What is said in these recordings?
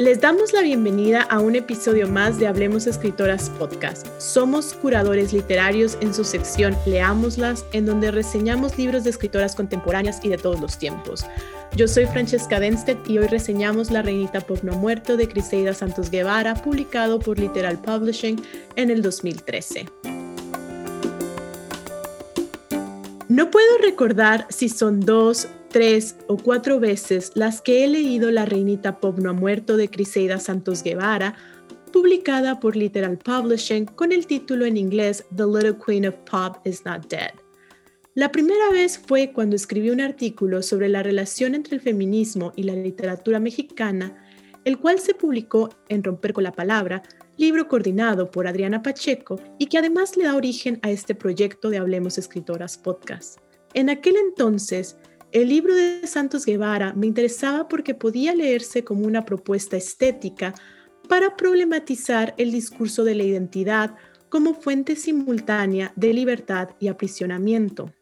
Les damos la bienvenida a un episodio más de Hablemos Escritoras Podcast. Somos curadores literarios en su sección Leámoslas, en donde reseñamos libros de escritoras contemporáneas y de todos los tiempos. Yo soy Francesca Denstedt y hoy reseñamos La Reinita Pop No Muerto de Criseida Santos Guevara, publicado por Literal Publishing en el 2013. No puedo recordar si son dos, tres o cuatro veces las que he leído La Reinita Pop no ha muerto de Criseida Santos Guevara, publicada por Literal Publishing con el título en inglés The Little Queen of Pop is Not Dead. La primera vez fue cuando escribí un artículo sobre la relación entre el feminismo y la literatura mexicana, el cual se publicó en Romper con la Palabra, libro coordinado por Adriana Pacheco y que además le da origen a este proyecto de Hablemos Escritoras Podcast. En aquel entonces, el libro de Santos Guevara me interesaba porque podía leerse como una propuesta estética para problematizar el discurso de la identidad como fuente simultánea de libertad y aprisionamiento.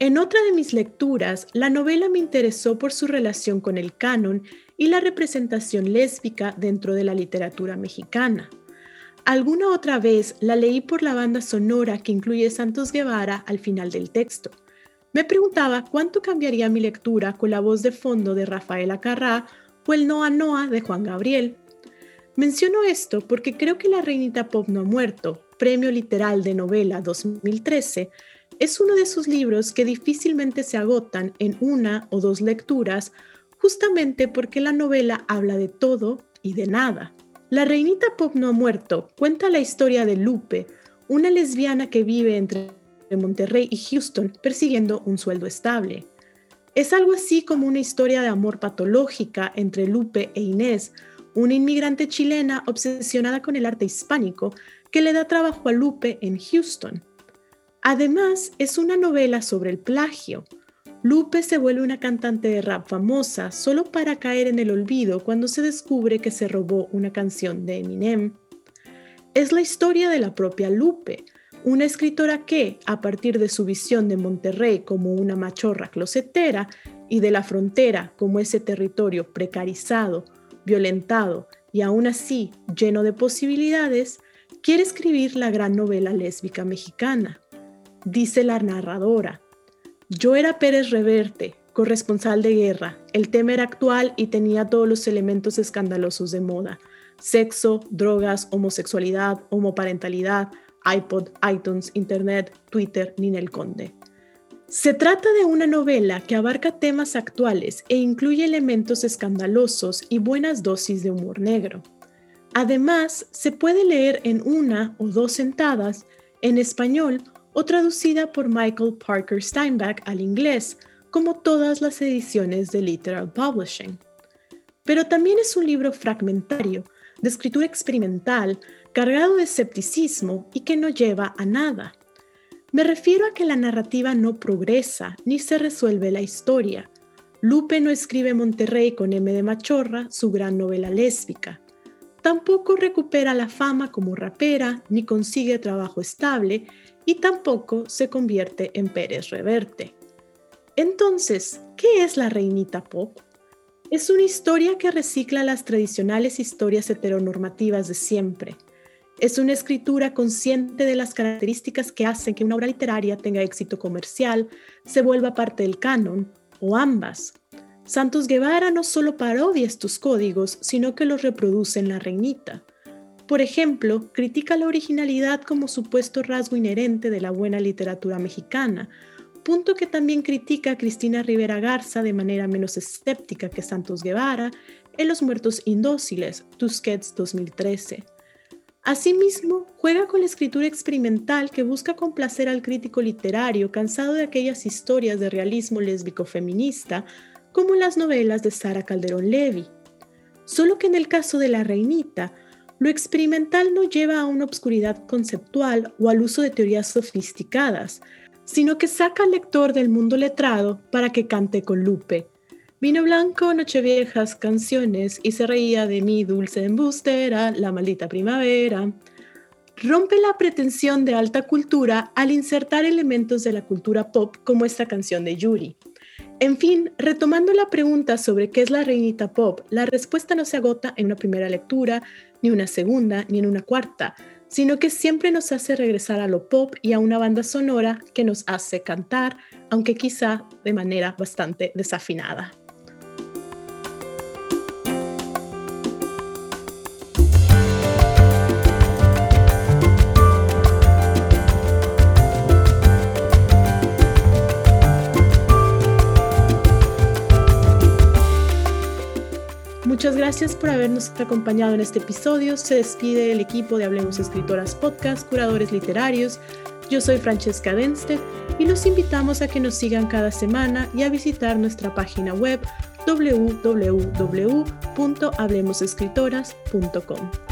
En otra de mis lecturas, la novela me interesó por su relación con el canon y la representación lésbica dentro de la literatura mexicana. Alguna otra vez la leí por la banda sonora que incluye Santos Guevara al final del texto. Me preguntaba cuánto cambiaría mi lectura con la voz de fondo de Rafaela Carrá o el Noa Noa de Juan Gabriel. Menciono esto porque creo que La Reinita Pop no ha muerto, premio literal de novela 2013, es uno de esos libros que difícilmente se agotan en una o dos lecturas, justamente porque la novela habla de todo y de nada. La Reinita Pop no ha muerto cuenta la historia de Lupe, una lesbiana que vive entre de Monterrey y Houston persiguiendo un sueldo estable. Es algo así como una historia de amor patológica entre Lupe e Inés, una inmigrante chilena obsesionada con el arte hispánico que le da trabajo a Lupe en Houston. Además, es una novela sobre el plagio. Lupe se vuelve una cantante de rap famosa solo para caer en el olvido cuando se descubre que se robó una canción de Eminem. Es la historia de la propia Lupe, una escritora que, a partir de su visión de Monterrey como una machorra closetera y de la frontera como ese territorio precarizado, violentado y aún así lleno de posibilidades, quiere escribir la gran novela lésbica mexicana. Dice la narradora, yo era Pérez Reverte, corresponsal de guerra, el tema era actual y tenía todos los elementos escandalosos de moda, sexo, drogas, homosexualidad, homoparentalidad, iPod, iTunes, Internet, Twitter, Ninel Conde. Se trata de una novela que abarca temas actuales e incluye elementos escandalosos y buenas dosis de humor negro. Además, se puede leer en una o dos sentadas, en español o traducida por Michael Parker Steinbeck al inglés, como todas las ediciones de Literal Publishing. Pero también es un libro fragmentario, de escritura experimental, cargado de escepticismo y que no lleva a nada. Me refiero a que la narrativa no progresa ni se resuelve la historia. Lupe no escribe Monterrey con M de Machorra, su gran novela lésbica. Tampoco recupera la fama como rapera, ni consigue trabajo estable, y tampoco se convierte en Pérez Reverte. Entonces, ¿qué es la reinita pop? Es una historia que recicla las tradicionales historias heteronormativas de siempre. Es una escritura consciente de las características que hacen que una obra literaria tenga éxito comercial, se vuelva parte del canon, o ambas. Santos Guevara no solo parodia estos códigos, sino que los reproduce en La Reinita. Por ejemplo, critica la originalidad como supuesto rasgo inherente de la buena literatura mexicana, punto que también critica a Cristina Rivera Garza de manera menos escéptica que Santos Guevara en Los Muertos Indóciles, Tusquets 2013. Asimismo, juega con la escritura experimental que busca complacer al crítico literario cansado de aquellas historias de realismo lésbico feminista, como las novelas de Sara Calderón Levy. Solo que en el caso de La Reinita, lo experimental no lleva a una obscuridad conceptual o al uso de teorías sofisticadas, sino que saca al lector del mundo letrado para que cante con Lupe. Vino blanco, nocheviejas, canciones y se reía de mi dulce embustera, la maldita primavera. Rompe la pretensión de alta cultura al insertar elementos de la cultura pop como esta canción de Yuri. En fin, retomando la pregunta sobre qué es la reinita pop, la respuesta no se agota en una primera lectura, ni una segunda, ni en una cuarta, sino que siempre nos hace regresar a lo pop y a una banda sonora que nos hace cantar, aunque quizá de manera bastante desafinada. Gracias por habernos acompañado en este episodio. Se despide el equipo de Hablemos Escritoras Podcast, curadores literarios. Yo soy Francesca Denstedt y los invitamos a que nos sigan cada semana y a visitar nuestra página web www.hablemosescritoras.com.